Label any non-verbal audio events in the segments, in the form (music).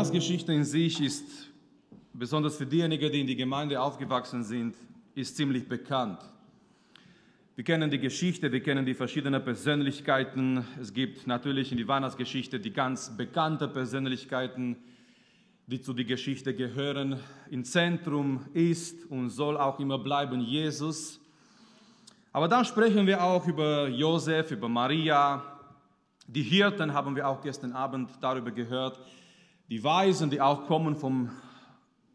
Ja, die Weihnachtsgeschichte in sich ist, besonders für diejenigen, die in die Gemeinde aufgewachsen sind, ist ziemlich bekannt. Wir kennen die Geschichte, wir kennen die verschiedenen Persönlichkeiten. Es gibt natürlich in die Weihnachtsgeschichte die ganz bekannten Persönlichkeiten, die zu der Geschichte gehören. Im Zentrum ist und soll auch immer bleiben Jesus. Aber dann sprechen wir auch über Josef, über Maria. Die Hirten haben wir auch gestern Abend darüber gehört. Die Weisen, die auch kommen vom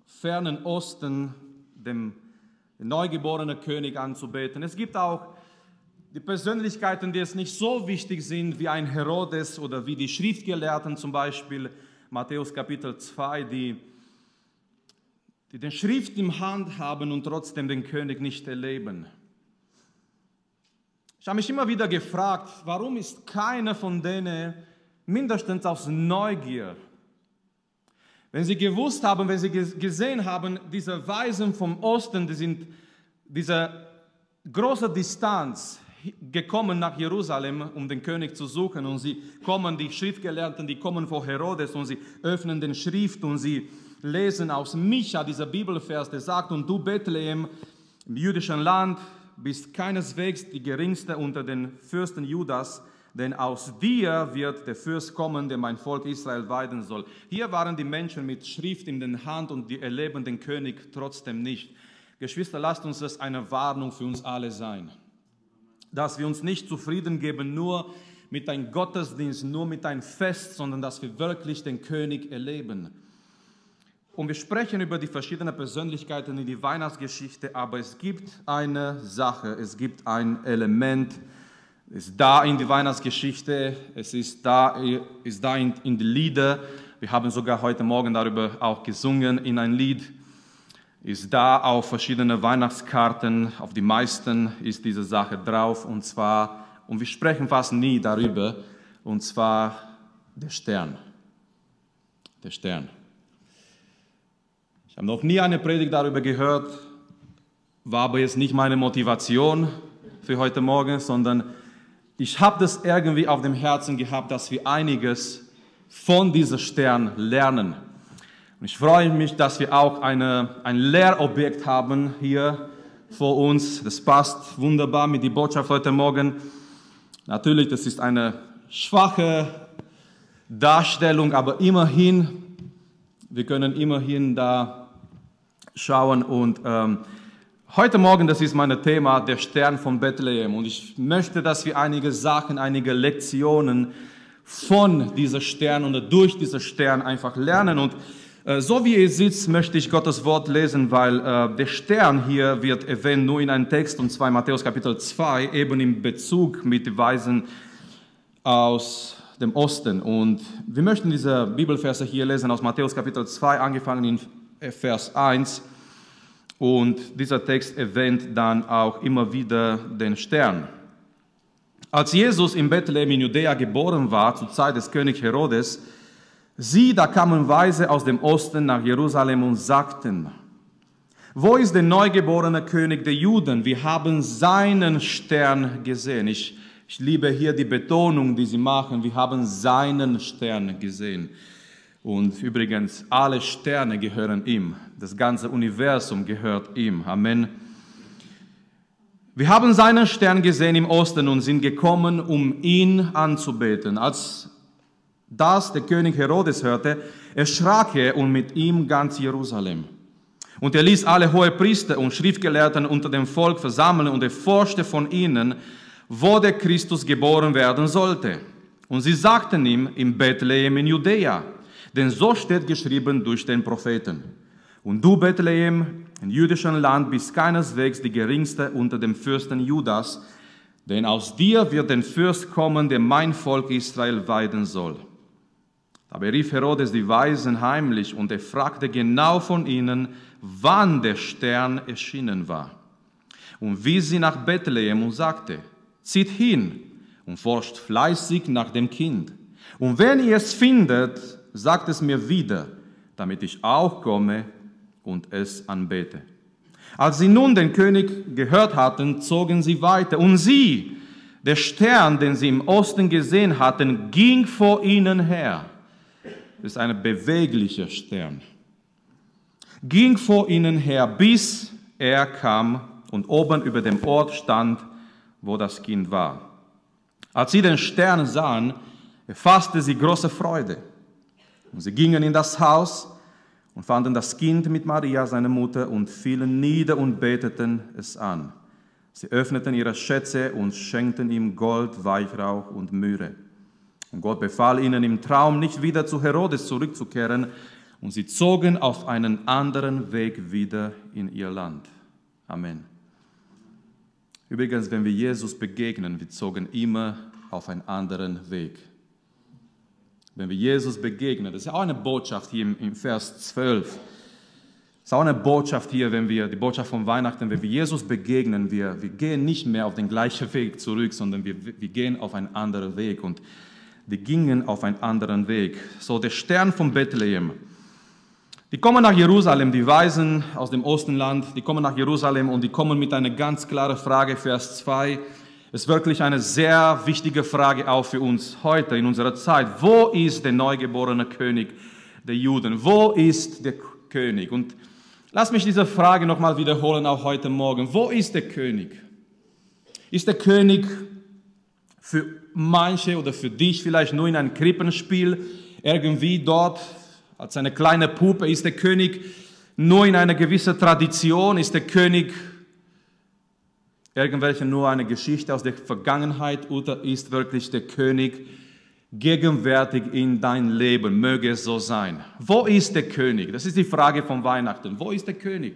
fernen Osten, dem neugeborenen König anzubeten. Es gibt auch die Persönlichkeiten, die es nicht so wichtig sind wie ein Herodes oder wie die Schriftgelehrten zum Beispiel, Matthäus Kapitel 2, die, die den Schrift im Hand haben und trotzdem den König nicht erleben. Ich habe mich immer wieder gefragt, warum ist keiner von denen mindestens aus Neugier, wenn sie gewusst haben, wenn sie gesehen haben, diese Weisen vom Osten, die sind diese große Distanz gekommen nach Jerusalem, um den König zu suchen. Und sie kommen, die Schriftgelehrten, die kommen vor Herodes und sie öffnen den Schrift und sie lesen aus Micha, dieser Bibelvers, der sagt, und du Bethlehem im jüdischen Land, bist keineswegs die geringste unter den Fürsten Judas, denn aus dir wird der Fürst kommen, der mein Volk Israel weiden soll. Hier waren die Menschen mit Schrift in den Hand und die erleben den König trotzdem nicht. Geschwister, lasst uns das eine Warnung für uns alle sein, dass wir uns nicht zufrieden geben nur mit einem Gottesdienst, nur mit einem Fest, sondern dass wir wirklich den König erleben. Und wir sprechen über die verschiedenen Persönlichkeiten in die Weihnachtsgeschichte, aber es gibt eine Sache, es gibt ein Element, ist da in die Weihnachtsgeschichte, es ist da, ist da in, in die Lieder. Wir haben sogar heute Morgen darüber auch gesungen in ein Lied. Ist da auf verschiedene Weihnachtskarten, auf die meisten ist diese Sache drauf und zwar, und wir sprechen fast nie darüber, und zwar der Stern. Der Stern. Ich habe noch nie eine Predigt darüber gehört, war aber jetzt nicht meine Motivation für heute Morgen, sondern ich habe das irgendwie auf dem Herzen gehabt, dass wir einiges von diesem Stern lernen. Und ich freue mich, dass wir auch eine, ein Lehrobjekt haben hier vor uns. Das passt wunderbar mit der Botschaft heute Morgen. Natürlich, das ist eine schwache Darstellung, aber immerhin, wir können immerhin da schauen. Und ähm, heute Morgen, das ist mein Thema, der Stern von Bethlehem. Und ich möchte, dass wir einige Sachen, einige Lektionen von dieser Stern oder durch diesen Stern einfach lernen. Und äh, so wie ihr sitzt, möchte ich Gottes Wort lesen, weil äh, der Stern hier wird erwähnt nur in einem Text, und zwar Matthäus Kapitel 2, eben im Bezug mit den Weisen aus dem Osten. Und wir möchten diese Bibelverse hier lesen aus Matthäus Kapitel 2, angefangen in Vers 1. Und dieser Text erwähnt dann auch immer wieder den Stern. Als Jesus in Bethlehem in Judäa geboren war, zur Zeit des König Herodes, sieh, da kamen Weise aus dem Osten nach Jerusalem und sagten, wo ist der neugeborene König der Juden? Wir haben seinen Stern gesehen. Ich, ich liebe hier die Betonung, die sie machen. Wir haben seinen Stern gesehen. Und übrigens, alle Sterne gehören ihm. Das ganze Universum gehört ihm. Amen. Wir haben seinen Stern gesehen im Osten und sind gekommen, um ihn anzubeten. Als das der König Herodes hörte, erschrak er und mit ihm ganz Jerusalem. Und er ließ alle hohe Priester und Schriftgelehrten unter dem Volk versammeln und erforschte von ihnen, wo der Christus geboren werden sollte. Und sie sagten ihm in Bethlehem in Judäa. Denn so steht geschrieben durch den Propheten. Und du, Bethlehem, im jüdischen Land, bist keineswegs die geringste unter den Fürsten Judas, denn aus dir wird ein Fürst kommen, der mein Volk Israel weiden soll. Aber rief Herodes die Weisen heimlich und er fragte genau von ihnen, wann der Stern erschienen war. Und wies sie nach Bethlehem und sagte, zieht hin und forscht fleißig nach dem Kind. Und wenn ihr es findet, sagt es mir wieder, damit ich auch komme und es anbete. Als sie nun den König gehört hatten, zogen sie weiter. Und sie, der Stern, den sie im Osten gesehen hatten, ging vor ihnen her. ist ein beweglicher Stern. Ging vor ihnen her, bis er kam und oben über dem Ort stand, wo das Kind war. Als sie den Stern sahen, erfasste sie große Freude. Und sie gingen in das Haus und fanden das Kind mit Maria, seine Mutter, und fielen nieder und beteten es an. Sie öffneten ihre Schätze und schenkten ihm Gold, Weihrauch und Myrrhe. Und Gott befahl ihnen im Traum, nicht wieder zu Herodes zurückzukehren, und sie zogen auf einen anderen Weg wieder in ihr Land. Amen. Übrigens, wenn wir Jesus begegnen, wir zogen immer auf einen anderen Weg. Wenn wir Jesus begegnen, das ist ja auch eine Botschaft hier im, Vers 12. Das ist auch eine Botschaft hier, wenn wir, die Botschaft von Weihnachten, wenn wir Jesus begegnen, wir, wir gehen nicht mehr auf den gleichen Weg zurück, sondern wir, wir gehen auf einen anderen Weg. Und die gingen auf einen anderen Weg. So der Stern von Bethlehem. Die kommen nach Jerusalem, die Weisen aus dem Ostenland, die kommen nach Jerusalem und die kommen mit einer ganz klaren Frage, Vers 2. Ist wirklich eine sehr wichtige Frage auch für uns heute in unserer Zeit. Wo ist der neugeborene König der Juden? Wo ist der König? Und lass mich diese Frage nochmal wiederholen, auch heute Morgen. Wo ist der König? Ist der König für manche oder für dich vielleicht nur in einem Krippenspiel irgendwie dort als eine kleine Puppe? Ist der König nur in einer gewissen Tradition? Ist der König irgendwelche nur eine Geschichte aus der Vergangenheit oder ist wirklich der König gegenwärtig in dein Leben? Möge es so sein. Wo ist der König? Das ist die Frage von Weihnachten. Wo ist der König?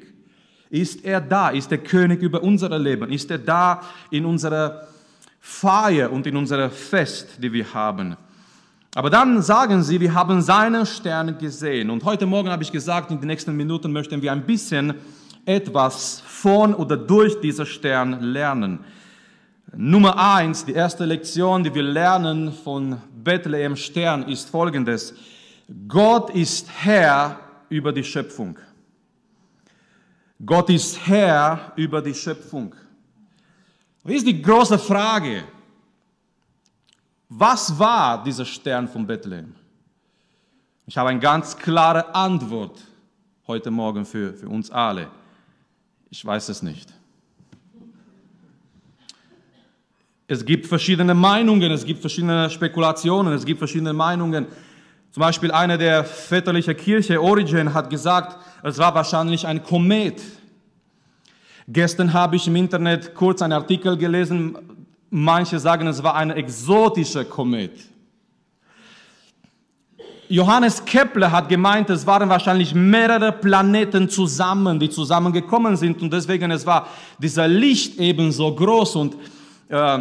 Ist er da? Ist der König über unser Leben? Ist er da in unserer Feier und in unserer Fest, die wir haben? Aber dann sagen sie, wir haben seinen Stern gesehen. Und heute Morgen habe ich gesagt, in den nächsten Minuten möchten wir ein bisschen etwas von oder durch diesen Stern lernen. Nummer eins, die erste Lektion, die wir lernen von Bethlehem Stern, ist folgendes. Gott ist Herr über die Schöpfung. Gott ist Herr über die Schöpfung. Wie ist die große Frage? Was war dieser Stern von Bethlehem? Ich habe eine ganz klare Antwort heute Morgen für, für uns alle. Ich weiß es nicht. Es gibt verschiedene Meinungen, es gibt verschiedene Spekulationen, es gibt verschiedene Meinungen. Zum Beispiel einer der väterlichen Kirche, Origen, hat gesagt, es war wahrscheinlich ein Komet. Gestern habe ich im Internet kurz einen Artikel gelesen, manche sagen, es war ein exotischer Komet. Johannes Kepler hat gemeint, es waren wahrscheinlich mehrere Planeten zusammen, die zusammengekommen sind und deswegen es war dieser Licht eben so groß und äh,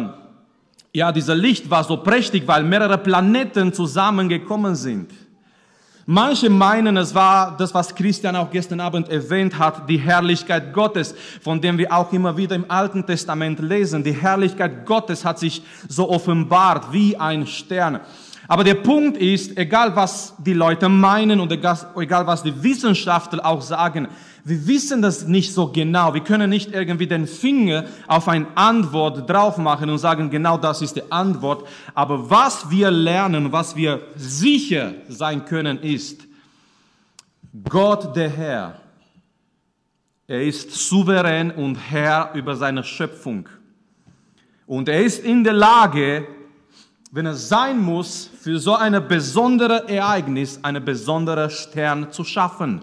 ja, dieser Licht war so prächtig, weil mehrere Planeten zusammengekommen sind. Manche meinen, es war das, was Christian auch gestern Abend erwähnt hat, die Herrlichkeit Gottes, von dem wir auch immer wieder im Alten Testament lesen. Die Herrlichkeit Gottes hat sich so offenbart wie ein Stern. Aber der Punkt ist, egal was die Leute meinen und egal was die Wissenschaftler auch sagen, wir wissen das nicht so genau. Wir können nicht irgendwie den Finger auf eine Antwort drauf machen und sagen, genau das ist die Antwort. Aber was wir lernen, was wir sicher sein können, ist, Gott der Herr, er ist souverän und Herr über seine Schöpfung. Und er ist in der Lage, wenn es sein muss, für so ein besonderes Ereignis einen besonderen Stern zu schaffen.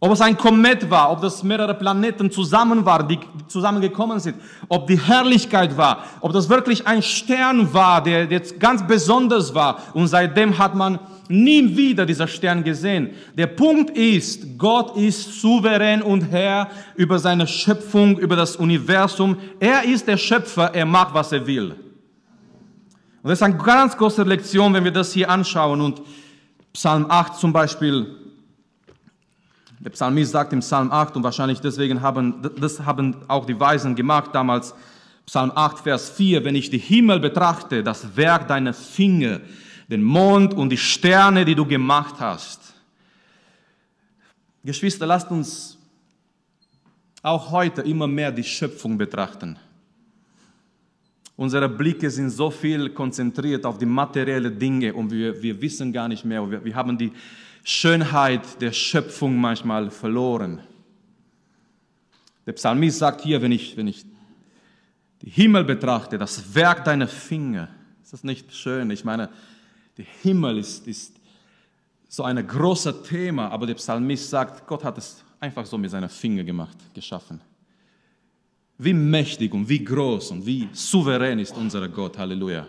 Ob es ein Komet war, ob das mehrere Planeten zusammen waren, die zusammengekommen sind, ob die Herrlichkeit war, ob das wirklich ein Stern war, der jetzt ganz besonders war und seitdem hat man nie wieder dieser Stern gesehen. Der Punkt ist, Gott ist souverän und Herr über seine Schöpfung, über das Universum. Er ist der Schöpfer, er macht, was er will. Und das ist eine ganz große Lektion, wenn wir das hier anschauen. Und Psalm 8 zum Beispiel, der Psalmist sagt im Psalm 8, und wahrscheinlich deswegen haben, das haben auch die Weisen gemacht damals, Psalm 8, Vers 4, wenn ich die Himmel betrachte, das Werk deiner Finger, den Mond und die Sterne, die du gemacht hast. Geschwister, lasst uns auch heute immer mehr die Schöpfung betrachten. Unsere Blicke sind so viel konzentriert auf die materiellen Dinge und wir, wir wissen gar nicht mehr. Wir, wir haben die Schönheit der Schöpfung manchmal verloren. Der Psalmist sagt hier, wenn ich, wenn ich die Himmel betrachte, das Werk deiner Finger, ist das nicht schön? Ich meine, der Himmel ist, ist so ein großes Thema, aber der Psalmist sagt, Gott hat es einfach so mit seinen Fingern gemacht, geschaffen. Wie mächtig und wie groß und wie souverän ist unser Gott. Halleluja.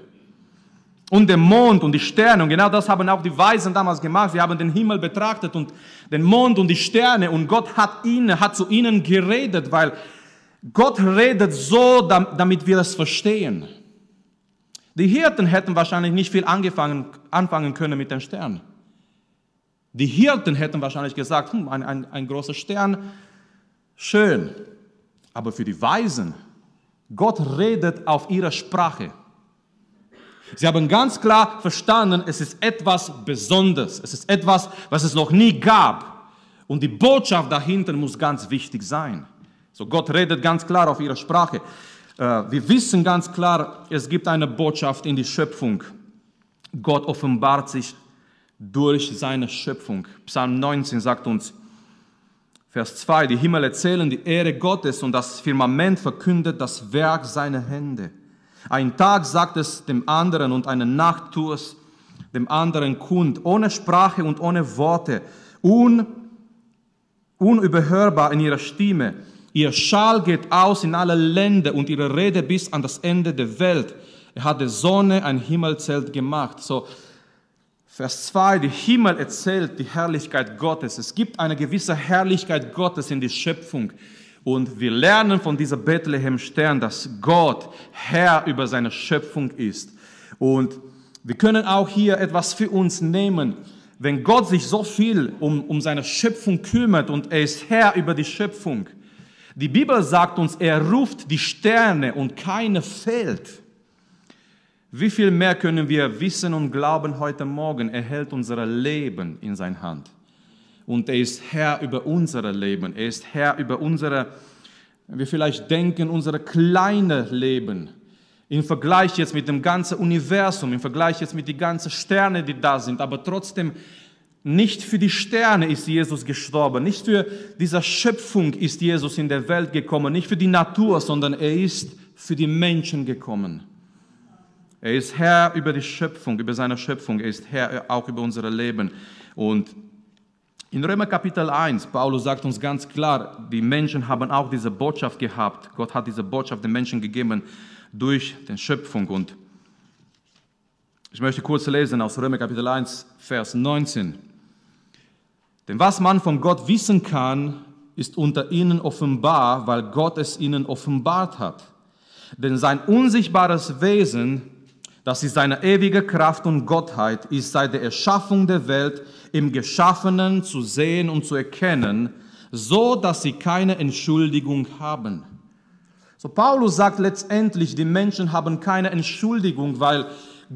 Und der Mond und die Sterne, und genau das haben auch die Weisen damals gemacht. Sie haben den Himmel betrachtet und den Mond und die Sterne und Gott hat ihnen, hat zu ihnen geredet, weil Gott redet so, damit wir es verstehen. Die Hirten hätten wahrscheinlich nicht viel angefangen, anfangen können mit den Sternen. Die Hirten hätten wahrscheinlich gesagt, hm, ein, ein, ein großer Stern, schön. Aber für die Weisen, Gott redet auf ihrer Sprache. Sie haben ganz klar verstanden, es ist etwas Besonderes. Es ist etwas, was es noch nie gab. Und die Botschaft dahinter muss ganz wichtig sein. So Gott redet ganz klar auf ihrer Sprache. Äh, wir wissen ganz klar, es gibt eine Botschaft in die Schöpfung. Gott offenbart sich durch seine Schöpfung. Psalm 19 sagt uns, Vers 2, die Himmel erzählen die Ehre Gottes und das Firmament verkündet das Werk seiner Hände. Ein Tag sagt es dem anderen und eine Nacht tut es dem anderen kund, ohne Sprache und ohne Worte, un, unüberhörbar in ihrer Stimme. Ihr Schal geht aus in alle Länder und ihre Rede bis an das Ende der Welt. Er hat der Sonne ein Himmelzelt gemacht. So, Vers 2, die Himmel erzählt die Herrlichkeit Gottes. Es gibt eine gewisse Herrlichkeit Gottes in die Schöpfung. Und wir lernen von dieser Bethlehem-Stern, dass Gott Herr über seine Schöpfung ist. Und wir können auch hier etwas für uns nehmen. Wenn Gott sich so viel um, um seine Schöpfung kümmert und er ist Herr über die Schöpfung, die Bibel sagt uns, er ruft die Sterne und keine fehlt. Wie viel mehr können wir wissen und glauben heute Morgen? Er hält unser Leben in seiner Hand. Und er ist Herr über unser Leben. Er ist Herr über unsere, wir vielleicht denken, unser kleines Leben. Im Vergleich jetzt mit dem ganzen Universum, im Vergleich jetzt mit den ganzen Sternen, die da sind. Aber trotzdem, nicht für die Sterne ist Jesus gestorben. Nicht für diese Schöpfung ist Jesus in der Welt gekommen. Nicht für die Natur, sondern er ist für die Menschen gekommen. Er ist Herr über die Schöpfung, über seine Schöpfung. Er ist Herr auch über unser Leben. Und in Römer Kapitel 1, Paulus sagt uns ganz klar, die Menschen haben auch diese Botschaft gehabt. Gott hat diese Botschaft den Menschen gegeben durch die Schöpfung. Und ich möchte kurz lesen aus Römer Kapitel 1, Vers 19. Denn was man von Gott wissen kann, ist unter ihnen offenbar, weil Gott es ihnen offenbart hat. Denn sein unsichtbares Wesen das ist seine ewige Kraft und Gottheit, ist seit der Erschaffung der Welt im Geschaffenen zu sehen und zu erkennen, so dass sie keine Entschuldigung haben. So Paulus sagt letztendlich, die Menschen haben keine Entschuldigung, weil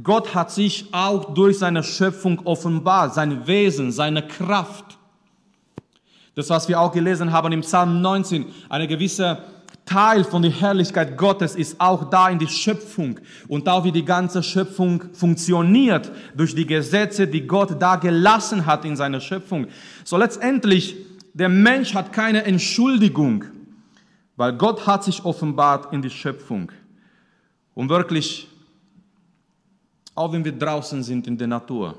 Gott hat sich auch durch seine Schöpfung offenbart, sein Wesen, seine Kraft. Das, was wir auch gelesen haben im Psalm 19, eine gewisse Teil von der Herrlichkeit Gottes ist auch da in die Schöpfung und auch wie die ganze Schöpfung funktioniert durch die Gesetze, die Gott da gelassen hat in seiner Schöpfung. So letztendlich, der Mensch hat keine Entschuldigung, weil Gott hat sich offenbart in die Schöpfung. Und wirklich, auch wenn wir draußen sind in der Natur,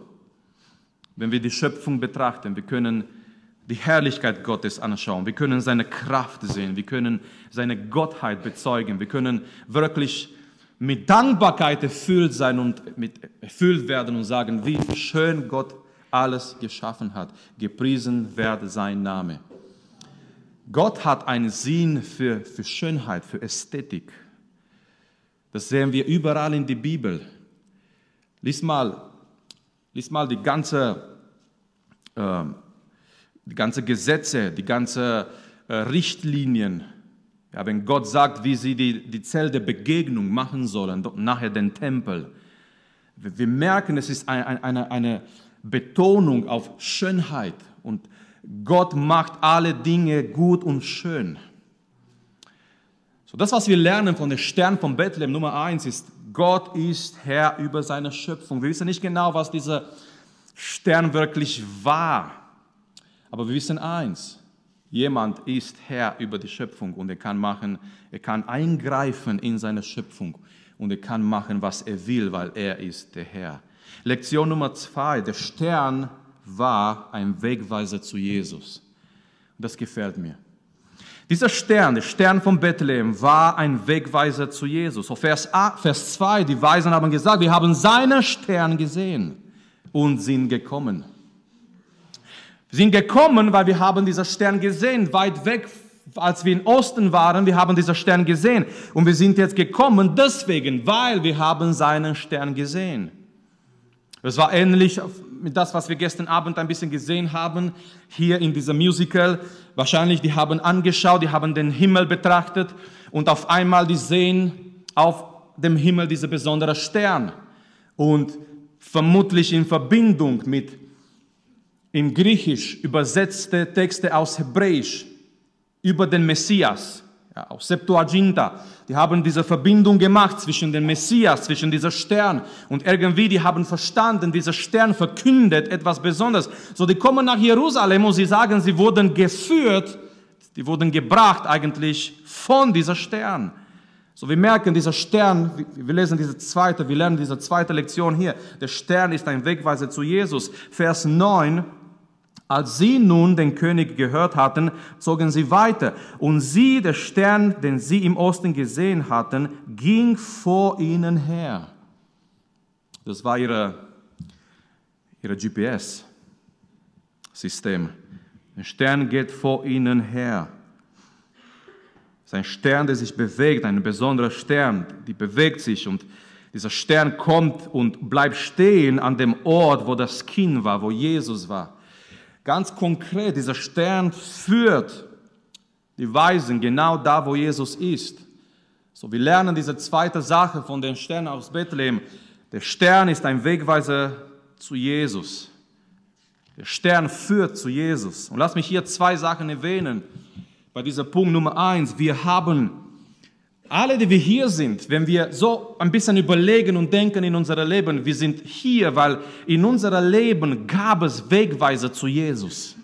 wenn wir die Schöpfung betrachten, wir können die Herrlichkeit Gottes anschauen. Wir können seine Kraft sehen. Wir können seine Gottheit bezeugen. Wir können wirklich mit Dankbarkeit erfüllt sein und mit erfüllt werden und sagen, wie schön Gott alles geschaffen hat. Gepriesen werde sein Name. Gott hat einen Sinn für, für Schönheit, für Ästhetik. Das sehen wir überall in der Bibel. Lies mal, lies mal die ganze äh, die ganzen Gesetze, die ganzen äh, Richtlinien. Ja, wenn Gott sagt, wie sie die, die Zelt der Begegnung machen sollen, nachher den Tempel. Wir merken, es ist eine, eine, eine Betonung auf Schönheit und Gott macht alle Dinge gut und schön. So, das, was wir lernen von dem Stern von Bethlehem, Nummer eins, ist, Gott ist Herr über seine Schöpfung. Wir wissen nicht genau, was dieser Stern wirklich war. Aber wir wissen eins, jemand ist Herr über die Schöpfung und er kann machen, er kann eingreifen in seine Schöpfung und er kann machen, was er will, weil er ist der Herr. Lektion Nummer zwei, der Stern war ein Wegweiser zu Jesus. Das gefällt mir. Dieser Stern, der Stern von Bethlehem, war ein Wegweiser zu Jesus. So Vers, Vers 2, die Weisen haben gesagt, wir haben seinen Stern gesehen und sind gekommen. Sind gekommen, weil wir haben diesen Stern gesehen, weit weg, als wir im Osten waren, wir haben diesen Stern gesehen. Und wir sind jetzt gekommen deswegen, weil wir haben seinen Stern gesehen. Es war ähnlich mit das, was wir gestern Abend ein bisschen gesehen haben, hier in diesem Musical. Wahrscheinlich, die haben angeschaut, die haben den Himmel betrachtet und auf einmal die sehen auf dem Himmel diese besondere Stern. Und vermutlich in Verbindung mit im Griechisch übersetzte Texte aus Hebräisch über den Messias, ja, aus Septuaginta. Die haben diese Verbindung gemacht zwischen dem Messias, zwischen dieser Stern und irgendwie, die haben verstanden, dieser Stern verkündet etwas Besonderes. So, die kommen nach Jerusalem und sie sagen, sie wurden geführt, die wurden gebracht eigentlich von dieser Stern. So, wir merken, dieser Stern, wir lesen diese zweite, wir lernen diese zweite Lektion hier. Der Stern ist ein Wegweiser zu Jesus. Vers 9. Als sie nun den König gehört hatten, zogen sie weiter. Und sie, der Stern, den sie im Osten gesehen hatten, ging vor ihnen her. Das war ihre, ihre GPS-System. Der Stern geht vor ihnen her ist ein Stern, der sich bewegt, ein besonderer Stern, die bewegt sich und dieser Stern kommt und bleibt stehen an dem Ort, wo das Kind war, wo Jesus war. Ganz konkret, dieser Stern führt die Weisen genau da, wo Jesus ist. So, wir lernen diese zweite Sache von den Sternen aus Bethlehem. Der Stern ist ein Wegweiser zu Jesus. Der Stern führt zu Jesus. Und lass mich hier zwei Sachen erwähnen bei dieser Punkt Nummer eins. Wir haben alle, die wir hier sind, wenn wir so ein bisschen überlegen und denken in unser Leben, wir sind hier, weil in unserem Leben gab es Wegweiser zu Jesus.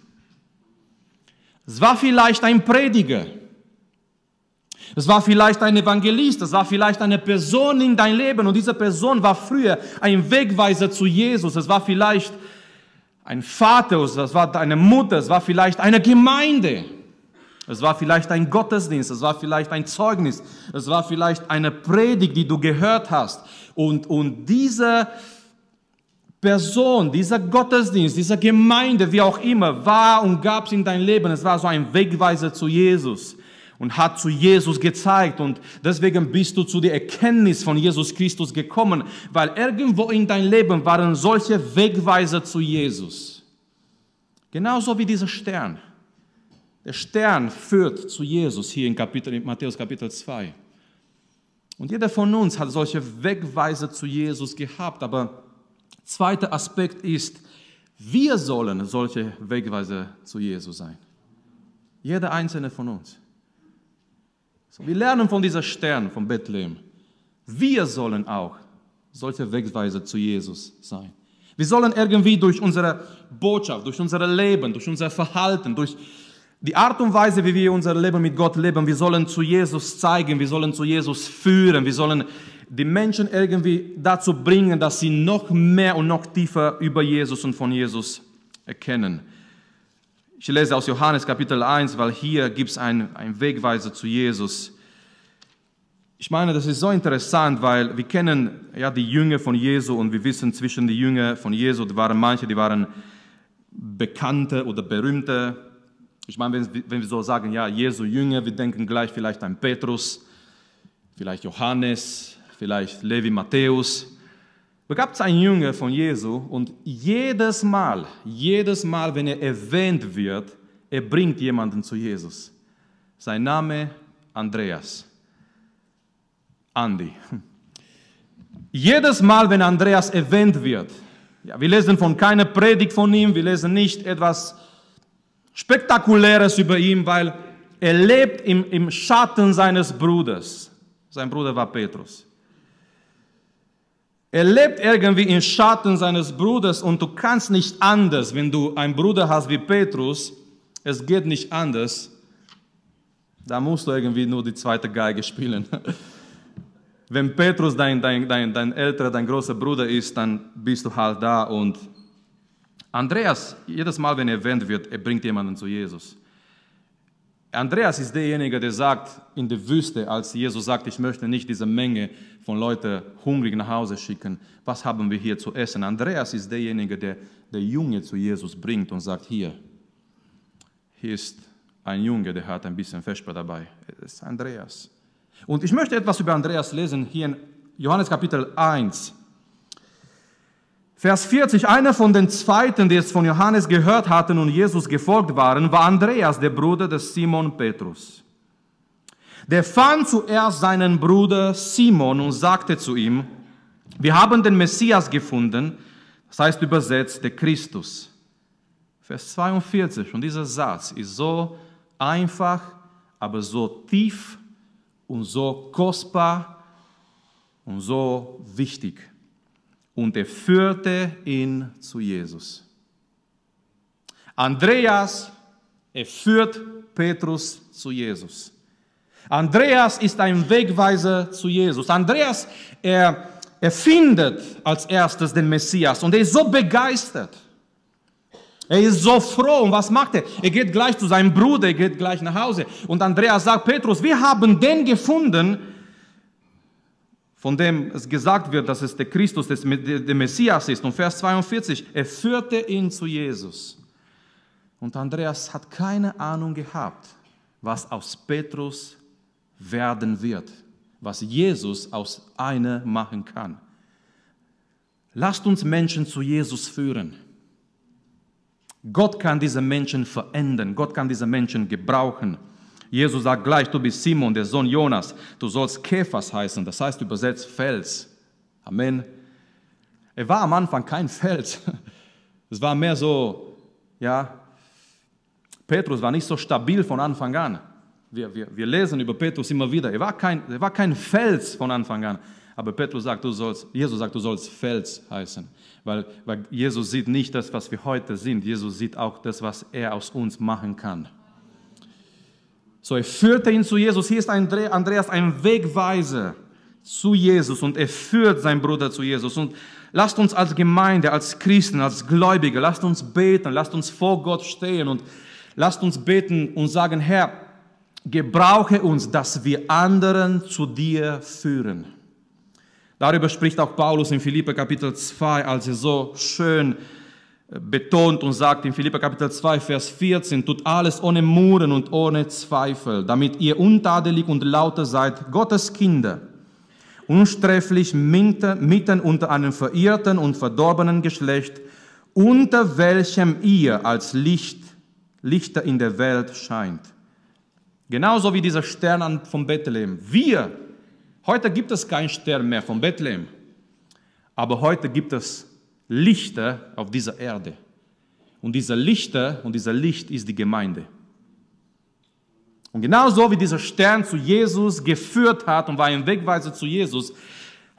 Es war vielleicht ein Prediger. Es war vielleicht ein Evangelist, es war vielleicht eine Person in dein Leben und diese Person war früher ein Wegweiser zu Jesus. Es war vielleicht ein Vater, es war eine Mutter, es war vielleicht eine Gemeinde. Es war vielleicht ein Gottesdienst, es war vielleicht ein Zeugnis, es war vielleicht eine Predigt, die du gehört hast. Und, und diese Person, dieser Gottesdienst, diese Gemeinde, wie auch immer, war und gab es in dein Leben. Es war so ein Wegweiser zu Jesus und hat zu Jesus gezeigt. Und deswegen bist du zu der Erkenntnis von Jesus Christus gekommen, weil irgendwo in dein Leben waren solche Wegweiser zu Jesus. Genauso wie dieser Stern. Der Stern führt zu Jesus hier in, Kapitel, in Matthäus Kapitel 2. Und jeder von uns hat solche Wegweise zu Jesus gehabt. Aber zweiter Aspekt ist, wir sollen solche Wegweise zu Jesus sein. Jeder einzelne von uns. So, wir lernen von dieser Stern von Bethlehem. Wir sollen auch solche Wegweise zu Jesus sein. Wir sollen irgendwie durch unsere Botschaft, durch unser Leben, durch unser Verhalten, durch die Art und Weise, wie wir unser Leben mit Gott leben, wir sollen zu Jesus zeigen, wir sollen zu Jesus führen, wir sollen die Menschen irgendwie dazu bringen, dass sie noch mehr und noch tiefer über Jesus und von Jesus erkennen. Ich lese aus Johannes Kapitel 1, weil hier gibt es einen, einen Wegweiser zu Jesus. Ich meine, das ist so interessant, weil wir kennen ja die Jünger von Jesu und wir wissen zwischen den Jüngern von Jesu, da waren manche, die waren bekannte oder berühmte ich meine, wenn, wenn wir so sagen, ja, Jesu Jünger, wir denken gleich vielleicht an Petrus, vielleicht Johannes, vielleicht Levi Matthäus. Da gab es einen Jünger von Jesu und jedes Mal, jedes Mal, wenn er erwähnt wird, er bringt jemanden zu Jesus. Sein Name Andreas. Andi. (laughs) Jedes Mal, wenn Andreas erwähnt wird, ja, wir lesen von keiner Predigt von ihm, wir lesen nicht etwas Spektakuläres über ihn, weil Er lebt im, im Schatten seines Bruders. Sein Bruder war Petrus. Er lebt irgendwie im Schatten seines Bruders und du kannst nicht anders, wenn du einen Bruder hast wie Petrus, es geht nicht anders, da musst du irgendwie nur die zweite Geige spielen. (laughs) Wenn Petrus dein, dein, dein, dein älterer, dein großer Bruder ist, dann bist du halt da und Andreas, jedes Mal, wenn er erwähnt wird, er bringt jemanden zu Jesus. Andreas ist derjenige, der sagt in der Wüste, als Jesus sagt, ich möchte nicht diese Menge von Leuten hungrig nach Hause schicken, was haben wir hier zu essen? Andreas ist derjenige, der der Junge zu Jesus bringt und sagt, hier, hier ist ein Junge, der hat ein bisschen Vesper dabei. Das ist Andreas. Und ich möchte etwas über Andreas lesen, hier in Johannes Kapitel 1. Vers 40, einer von den Zweiten, die es von Johannes gehört hatten und Jesus gefolgt waren, war Andreas, der Bruder des Simon Petrus. Der fand zuerst seinen Bruder Simon und sagte zu ihm, wir haben den Messias gefunden, das heißt übersetzt der Christus. Vers 42, und dieser Satz ist so einfach, aber so tief und so kostbar und so wichtig und er führte ihn zu Jesus. Andreas, er führt Petrus zu Jesus. Andreas ist ein Wegweiser zu Jesus. Andreas, er, er findet als erstes den Messias und er ist so begeistert. Er ist so froh. Und was macht er? Er geht gleich zu seinem Bruder, er geht gleich nach Hause. Und Andreas sagt, Petrus, wir haben den gefunden, von dem es gesagt wird, dass es der Christus, der Messias ist. Und Vers 42, er führte ihn zu Jesus. Und Andreas hat keine Ahnung gehabt, was aus Petrus werden wird, was Jesus aus einer machen kann. Lasst uns Menschen zu Jesus führen. Gott kann diese Menschen verändern, Gott kann diese Menschen gebrauchen. Jesus sagt gleich, du bist Simon, der Sohn Jonas, du sollst Käfers heißen, das heißt übersetzt Fels. Amen. Er war am Anfang kein Fels. (laughs) Es war mehr so, ja, Petrus war nicht so stabil von Anfang an. Wir, wir, wir lesen über Petrus immer wieder. Er war, kein, er war kein Fels von Anfang an. Aber Petrus sagt, du sollst, Jesus sagt, du sollst Fels heißen. Weil, weil Jesus sieht nicht das, was wir heute sind. Jesus sieht auch das, was er aus uns machen kann. So, er führte ihn zu Jesus. Hier ist Andreas ein Wegweiser zu Jesus und er führt seinen Bruder zu Jesus. Und lasst uns als Gemeinde, als Christen, als Gläubige, lasst uns beten, lasst uns vor Gott stehen und lasst uns beten und sagen, Herr, gebrauche uns, dass wir anderen zu dir führen. Darüber spricht auch Paulus in Philippe Kapitel 2, als er so schön betont und sagt in Philippa Kapitel 2, Vers 14, tut alles ohne Muren und ohne Zweifel, damit ihr untadelig und lauter seid, Gottes Kinder, unsträflich mitten unter einem verirrten und verdorbenen Geschlecht, unter welchem ihr als Licht, Lichter in der Welt scheint. Genauso wie dieser Stern von Bethlehem. Wir, heute gibt es keinen Stern mehr von Bethlehem, aber heute gibt es Lichter auf dieser Erde. Und dieser Lichter und dieser Licht ist die Gemeinde. Und genauso wie dieser Stern zu Jesus geführt hat und war ein Wegweiser zu Jesus,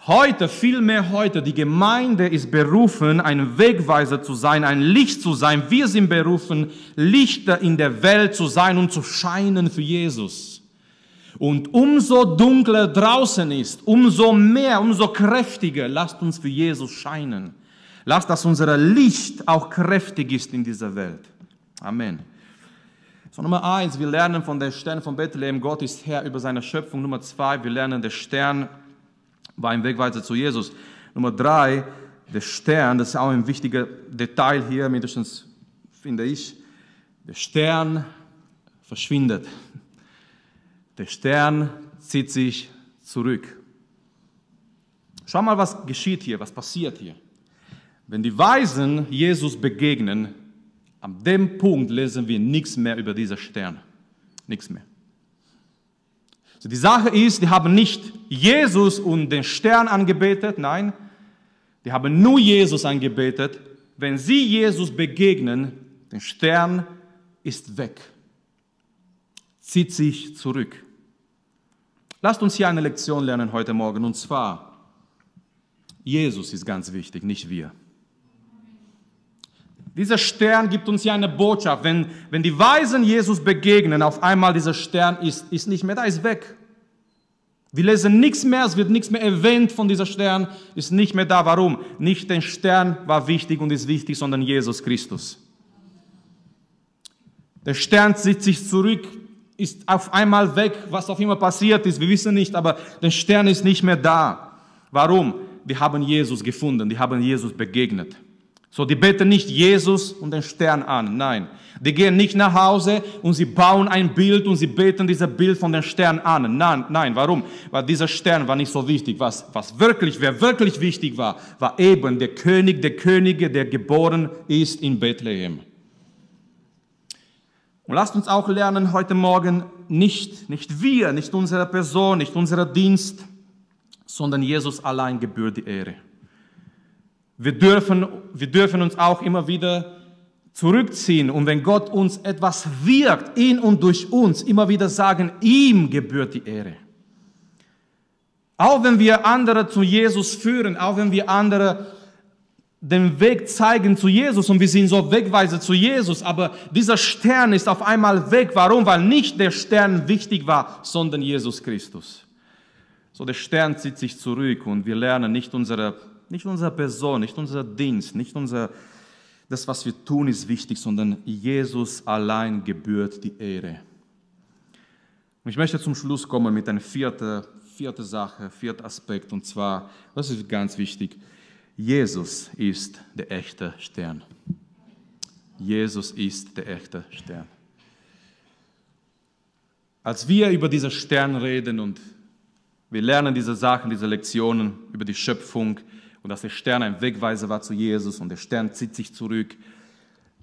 heute, viel mehr heute, die Gemeinde ist berufen, ein Wegweiser zu sein, ein Licht zu sein. Wir sind berufen, Lichter in der Welt zu sein und zu scheinen für Jesus. Und umso dunkler draußen ist, umso mehr, umso kräftiger, lasst uns für Jesus scheinen. Lass, dass unser Licht auch kräftig ist in dieser Welt. Amen. So, Nummer eins, wir lernen von der Stern von Bethlehem, Gott ist Herr über seine Schöpfung. Nummer zwei, wir lernen, der Stern war ein Wegweiser zu Jesus. Nummer drei, der Stern, das ist auch ein wichtiger Detail hier, mindestens finde ich, der Stern verschwindet. Der Stern zieht sich zurück. Schau mal, was geschieht hier, was passiert hier. Wenn die Weisen Jesus begegnen, an dem Punkt lesen wir nichts mehr über diese Stern. Nichts mehr. Also die Sache ist, die haben nicht Jesus und den Stern angebetet, nein, die haben nur Jesus angebetet. Wenn sie Jesus begegnen, der Stern ist weg. zieht sich zurück. Lasst uns hier eine Lektion lernen heute Morgen, und zwar, Jesus ist ganz wichtig, nicht wir. Dieser Stern gibt uns ja eine Botschaft. Wenn, wenn die Weisen Jesus begegnen, auf einmal dieser Stern ist, ist nicht mehr da, ist weg. Wir lesen nichts mehr, es wird nichts mehr erwähnt von dieser Stern, ist nicht mehr da. Warum? Nicht der Stern war wichtig und ist wichtig, sondern Jesus Christus. Der Stern zieht sich zurück, ist auf einmal weg, was auf immer passiert ist, wir wissen nicht, aber der Stern ist nicht mehr da. Warum? Die haben Jesus gefunden, die haben Jesus begegnet. So, die beten nicht Jesus und den Stern an, nein. Die gehen nicht nach Hause und sie bauen ein Bild und sie beten dieses Bild von dem Stern an. Nein, nein, warum? Weil dieser Stern war nicht so wichtig. Was, was wirklich, wer wirklich wichtig war, war eben der König der Könige, der geboren ist in Bethlehem. Und lasst uns auch lernen heute Morgen, nicht, nicht wir, nicht unsere Person, nicht unser Dienst, sondern Jesus allein gebührt die Ehre. Wir dürfen, wir dürfen uns auch immer wieder zurückziehen und wenn Gott uns etwas wirkt, in und durch uns, immer wieder sagen, ihm gebührt die Ehre. Auch wenn wir andere zu Jesus führen, auch wenn wir andere den Weg zeigen zu Jesus und wir sind so Wegweise zu Jesus, aber dieser Stern ist auf einmal weg. Warum? Weil nicht der Stern wichtig war, sondern Jesus Christus. So der Stern zieht sich zurück und wir lernen nicht unsere nicht unsere Person, nicht unser Dienst, nicht unser, das, was wir tun, ist wichtig, sondern Jesus allein gebührt die Ehre. Und ich möchte zum Schluss kommen mit einer vierten, vierten Sache, vierten Aspekt, und zwar, das ist ganz wichtig, Jesus ist der echte Stern. Jesus ist der echte Stern. Als wir über diesen Stern reden und wir lernen diese Sachen, diese Lektionen über die Schöpfung, und dass der Stern ein Wegweiser war zu Jesus und der Stern zieht sich zurück.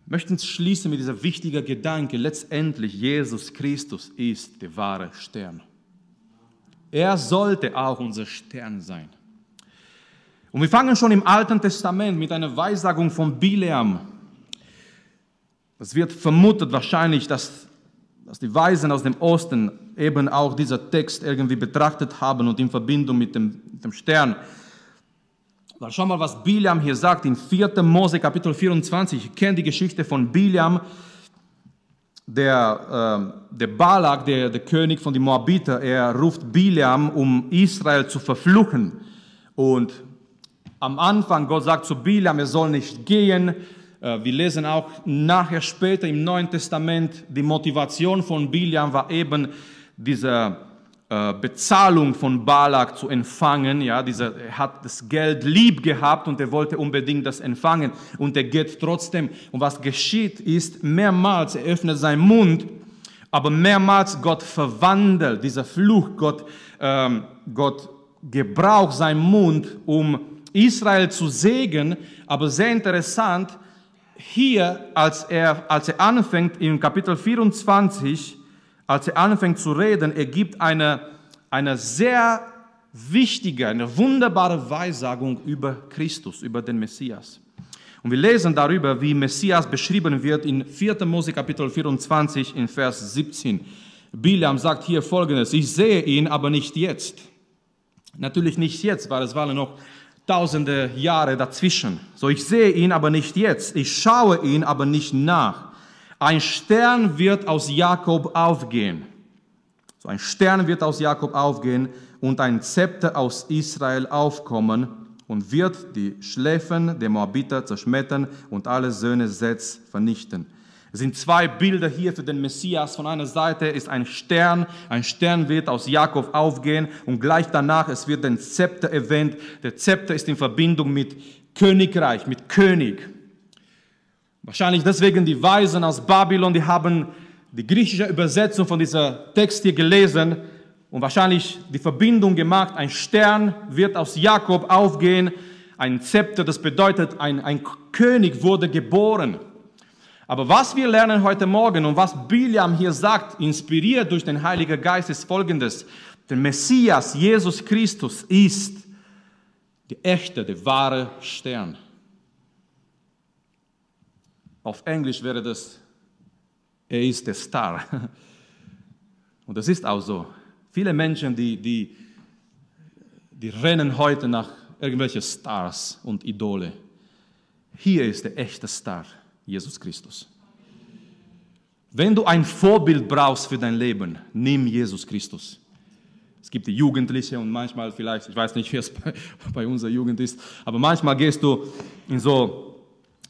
Wir möchten schließen mit dieser wichtigen Gedanke, letztendlich Jesus Christus ist der wahre Stern. Er sollte auch unser Stern sein. Und wir fangen schon im Alten Testament mit einer Weissagung von Bileam. Es wird vermutet wahrscheinlich, dass, dass die Weisen aus dem Osten eben auch dieser Text irgendwie betrachtet haben und in Verbindung mit dem, mit dem Stern dann schau mal, was Biliam hier sagt in 4. Mose Kapitel 24. Ich kenne die Geschichte von Biliam, der, äh, der Balak, der, der König von den Moabiter, er ruft Biliam, um Israel zu verfluchen. Und am Anfang, Gott sagt zu Biliam, er soll nicht gehen. Äh, wir lesen auch nachher später im Neuen Testament, die Motivation von Biliam war eben dieser Bezahlung von Balak zu empfangen. Ja, dieser, er hat das Geld lieb gehabt und er wollte unbedingt das empfangen und er geht trotzdem. Und was geschieht ist, mehrmals er öffnet seinen Mund, aber mehrmals Gott verwandelt dieser Fluch. Gott, ähm, Gott gebraucht seinen Mund, um Israel zu segnen. Aber sehr interessant, hier, als er, als er anfängt, im Kapitel 24, als er anfängt zu reden, er gibt eine, eine sehr wichtige, eine wunderbare Weissagung über Christus, über den Messias. Und wir lesen darüber, wie Messias beschrieben wird in 4. Mose Kapitel 24 in Vers 17. Bilam sagt hier folgendes, ich sehe ihn, aber nicht jetzt. Natürlich nicht jetzt, weil es waren noch tausende Jahre dazwischen. So, ich sehe ihn, aber nicht jetzt. Ich schaue ihn, aber nicht nach. Ein Stern wird aus Jakob aufgehen. So ein Stern wird aus Jakob aufgehen und ein Zepter aus Israel aufkommen und wird die Schläfen der Moabiter zerschmettern und alle Söhne Sets vernichten. Es sind zwei Bilder hier für den Messias. Von einer Seite ist ein Stern, ein Stern wird aus Jakob aufgehen und gleich danach es wird ein Zepter erwähnt. Der Zepter ist in Verbindung mit Königreich, mit König. Wahrscheinlich deswegen die Weisen aus Babylon, die haben die griechische Übersetzung von dieser Text hier gelesen und wahrscheinlich die Verbindung gemacht, ein Stern wird aus Jakob aufgehen, ein Zepter, das bedeutet, ein, ein König wurde geboren. Aber was wir lernen heute Morgen und was Biliam hier sagt, inspiriert durch den Heiligen Geist, ist folgendes. Der Messias, Jesus Christus, ist der echte, der wahre Stern. Auf Englisch wäre das, er ist der Star. (laughs) Und das ist auch so. Viele Menschen, die, die, die rennen heute nach irgendwelchen Stars und Idole. Hier ist der echte Star, Jesus Christus. Wenn du ein Vorbild brauchst für dein Leben, nimm Jesus Christus. Es gibt die Jugendliche und manchmal vielleicht, ich weiß nicht, wie es bei, (laughs) bei unserer Jugend ist, aber manchmal gehst du in so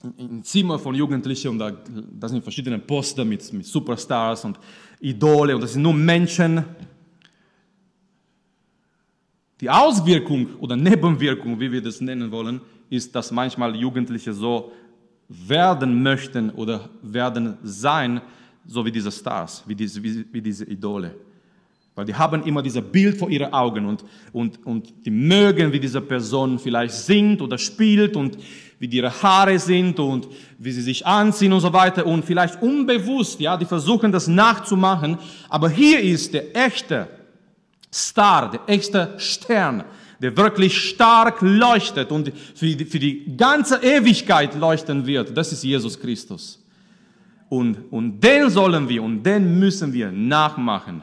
ein Zimmer von Jugendlichen und da, da sind verschiedene Poster mit, mit Superstars und Idole und das sind nur Menschen. Die Auswirkung oder Nebenwirkung, wie wir das nennen wollen, ist, dass manchmal Jugendliche so werden möchten oder werden sein, so wie diese Stars, wie diese, wie, wie diese Idole. Weil die haben immer dieses Bild vor ihren Augen und, und, und die mögen, wie diese Person vielleicht singt oder spielt und wie ihre Haare sind und wie sie sich anziehen und so weiter und vielleicht unbewusst, ja, die versuchen das nachzumachen, aber hier ist der echte Star, der echte Stern, der wirklich stark leuchtet und für die, für die ganze Ewigkeit leuchten wird. Das ist Jesus Christus. Und, und den sollen wir und den müssen wir nachmachen.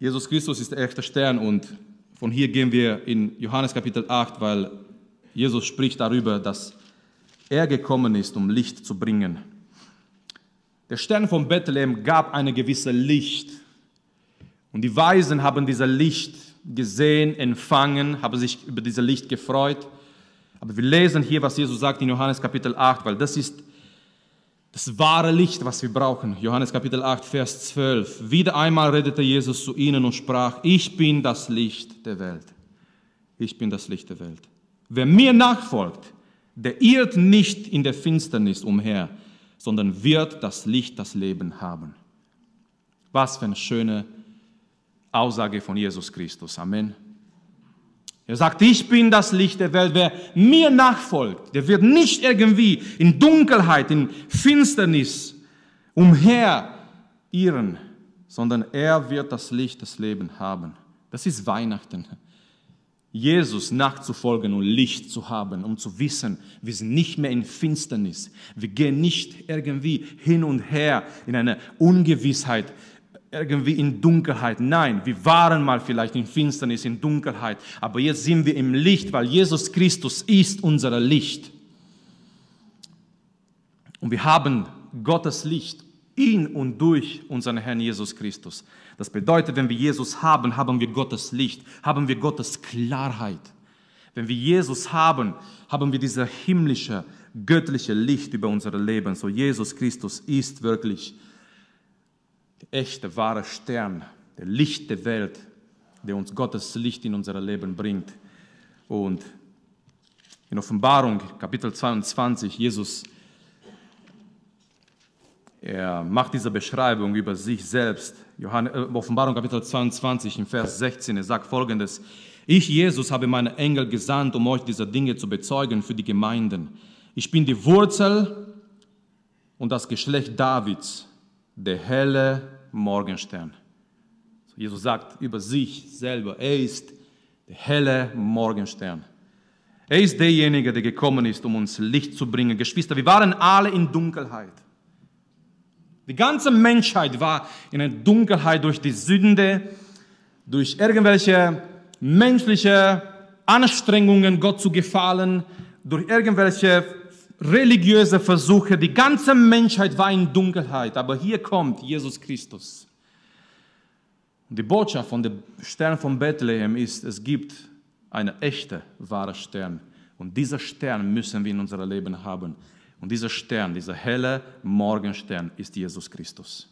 Jesus Christus ist der echte Stern und von hier gehen wir in Johannes Kapitel 8, weil Jesus spricht darüber, dass er gekommen ist, um Licht zu bringen. Der Stern von Bethlehem gab eine gewisse Licht. Und die Weisen haben dieses Licht gesehen, empfangen, haben sich über dieses Licht gefreut. Aber wir lesen hier, was Jesus sagt in Johannes Kapitel 8, weil das ist das wahre Licht, was wir brauchen. Johannes Kapitel 8, Vers 12. Wieder einmal redete Jesus zu ihnen und sprach, ich bin das Licht der Welt. Ich bin das Licht der Welt. Wer mir nachfolgt, der irrt nicht in der Finsternis umher, sondern wird das Licht, das Leben haben. Was für eine schöne Aussage von Jesus Christus. Amen. Er sagt, ich bin das Licht der Welt. Wer mir nachfolgt, der wird nicht irgendwie in Dunkelheit, in Finsternis umherirren, sondern er wird das Licht des Lebens haben. Das ist Weihnachten. Jesus nachzufolgen und Licht zu haben, um zu wissen, wir sind nicht mehr in Finsternis. Wir gehen nicht irgendwie hin und her in eine Ungewissheit, irgendwie in Dunkelheit. Nein, wir waren mal vielleicht in Finsternis, in Dunkelheit, aber jetzt sind wir im Licht, weil Jesus Christus ist unser Licht. Und wir haben Gottes Licht in und durch unseren Herrn Jesus Christus. Das bedeutet, wenn wir Jesus haben, haben wir Gottes Licht, haben wir Gottes Klarheit. Wenn wir Jesus haben, haben wir dieses himmlische, göttliche Licht über unser Leben. So Jesus Christus ist wirklich echte, wahre Stern, der Licht der Welt, der uns Gottes Licht in unser Leben bringt. Und in Offenbarung, Kapitel 22, Jesus, er macht diese Beschreibung über sich selbst. Johannes, äh, Offenbarung, Kapitel 22, im Vers 16, er sagt folgendes. Ich, Jesus, habe meine Engel gesandt, um euch diese Dinge zu bezeugen für die Gemeinden. Ich bin die Wurzel und das Geschlecht Davids, der helle Morgenstern. Jesus sagt über sich selber, er ist der helle Morgenstern. Er ist derjenige, der gekommen ist, um uns Licht zu bringen. Geschwister, wir waren alle in Dunkelheit. Die ganze Menschheit war in einer Dunkelheit durch die Sünde, durch irgendwelche menschliche Anstrengungen, Gott zu gefallen, durch irgendwelche religiöse Versuche. Die ganze Menschheit war in Dunkelheit, aber hier kommt Jesus Christus. Die Botschaft von dem Stern von Bethlehem ist, es gibt einen echten, wahren Stern. Und dieser Stern müssen wir in unserem Leben haben. Und dieser Stern, dieser helle Morgenstern ist Jesus Christus.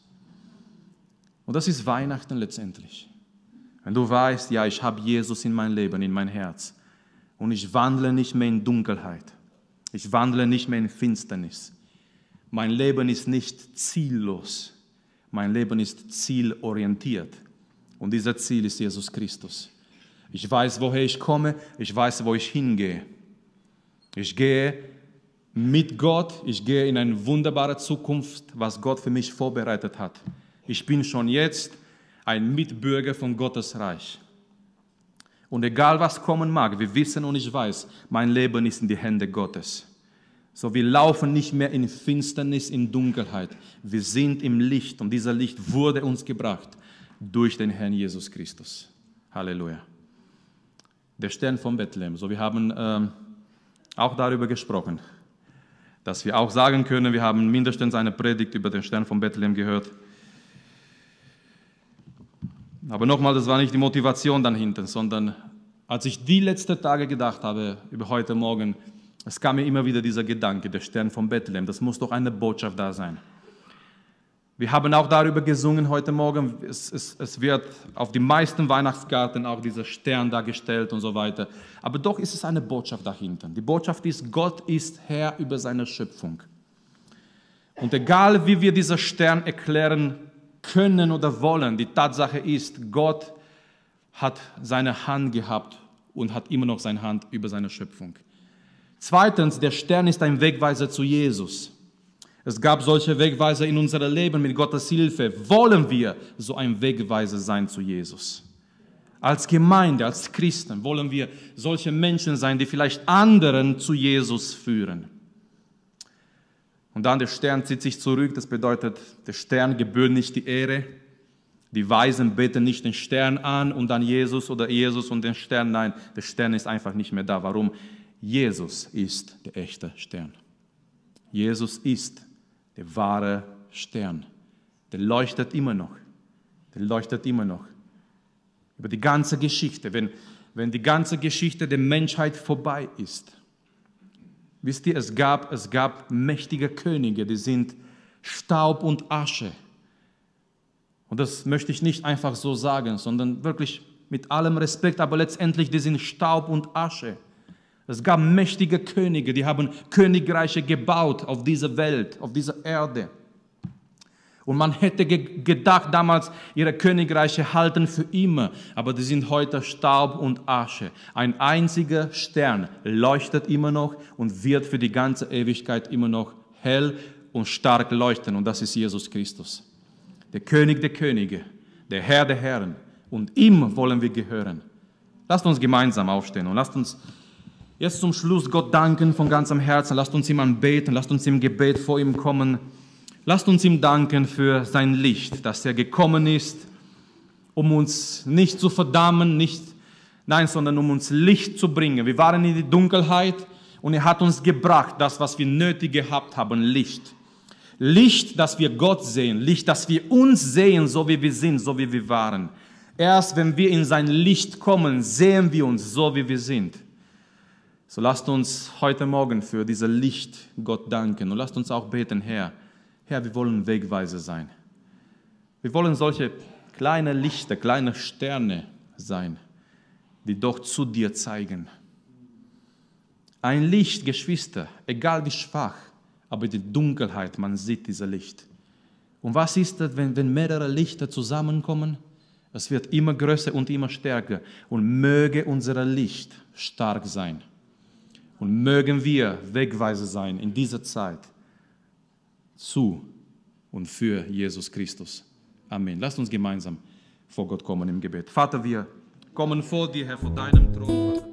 Und das ist Weihnachten letztendlich. Wenn du weißt, ja, ich habe Jesus in mein Leben, in mein Herz. Und ich wandle nicht mehr in Dunkelheit ich wandle nicht mehr in Finsternis. Mein Leben ist nicht ziellos. Mein Leben ist zielorientiert. Und dieser Ziel ist Jesus Christus. Ich weiß, woher ich komme. Ich weiß, wo ich hingehe. Ich gehe mit Gott. Ich gehe in eine wunderbare Zukunft, was Gott für mich vorbereitet hat. Ich bin schon jetzt ein Mitbürger von Gottes Reich. Und egal was kommen mag, wir wissen und ich weiß, mein Leben ist in die Hände Gottes. So, wir laufen nicht mehr in Finsternis, in Dunkelheit. Wir sind im Licht und dieser Licht wurde uns gebracht durch den Herrn Jesus Christus. Halleluja. Der Stern von Bethlehem. So, wir haben ähm, auch darüber gesprochen, dass wir auch sagen können, wir haben mindestens eine Predigt über den Stern von Bethlehem gehört. Aber nochmal, das war nicht die Motivation dann hinten, sondern als ich die letzten Tage gedacht habe über heute Morgen, es kam mir immer wieder dieser Gedanke, der Stern von Bethlehem, das muss doch eine Botschaft da sein. Wir haben auch darüber gesungen heute Morgen, es, es, es wird auf die meisten Weihnachtskarten auch dieser Stern dargestellt und so weiter. Aber doch ist es eine Botschaft dahinter. Die Botschaft ist, Gott ist Herr über seine Schöpfung. Und egal wie wir dieser Stern erklären können oder wollen, die Tatsache ist, Gott hat seine Hand gehabt und hat immer noch seine Hand über seine Schöpfung. Zweitens, der Stern ist ein Wegweiser zu Jesus. Es gab solche Wegweiser in unserem Leben mit Gottes Hilfe. Wollen wir so ein Wegweiser sein zu Jesus? Als Gemeinde, als Christen wollen wir solche Menschen sein, die vielleicht anderen zu Jesus führen. Und dann der Stern zieht sich zurück. Das bedeutet, der Stern gebührt nicht die Ehre. Die Weisen beten nicht den Stern an und dann Jesus oder Jesus und den Stern. Nein, der Stern ist einfach nicht mehr da. Warum? Jesus ist der echte Stern. Jesus ist der wahre Stern. Der leuchtet immer noch. Der leuchtet immer noch. Über die ganze Geschichte. Wenn, wenn die ganze Geschichte der Menschheit vorbei ist. Wisst ihr, es gab, es gab mächtige Könige, die sind Staub und Asche. Und das möchte ich nicht einfach so sagen, sondern wirklich mit allem Respekt, aber letztendlich, die sind Staub und Asche. Es gab mächtige Könige, die haben Königreiche gebaut auf dieser Welt, auf dieser Erde. Und man hätte gedacht damals, ihre Königreiche halten für immer, aber die sind heute Staub und Asche. Ein einziger Stern leuchtet immer noch und wird für die ganze Ewigkeit immer noch hell und stark leuchten. Und das ist Jesus Christus, der König der Könige, der Herr der Herren. Und ihm wollen wir gehören. Lasst uns gemeinsam aufstehen und lasst uns Jetzt zum Schluss Gott danken von ganzem Herzen. Lasst uns ihm anbeten, lasst uns im Gebet vor ihm kommen. Lasst uns ihm danken für sein Licht, dass er gekommen ist, um uns nicht zu verdammen, nicht, nein, sondern um uns Licht zu bringen. Wir waren in die Dunkelheit und er hat uns gebracht, das, was wir nötig gehabt haben, Licht. Licht, dass wir Gott sehen, Licht, dass wir uns sehen, so wie wir sind, so wie wir waren. Erst wenn wir in sein Licht kommen, sehen wir uns so, wie wir sind. So lasst uns heute Morgen für dieses Licht Gott danken und lasst uns auch beten, Herr. Herr, wir wollen Wegweise sein. Wir wollen solche kleine Lichter, kleine Sterne sein, die doch zu dir zeigen. Ein Licht, Geschwister, egal wie schwach, aber die Dunkelheit, man sieht dieses Licht. Und was ist das, wenn, wenn mehrere Lichter zusammenkommen? Es wird immer größer und immer stärker. Und möge unser Licht stark sein. Und mögen wir Wegweise sein in dieser Zeit zu und für Jesus Christus. Amen. Lasst uns gemeinsam vor Gott kommen im Gebet. Vater, wir kommen vor dir, Herr, vor deinem Thron.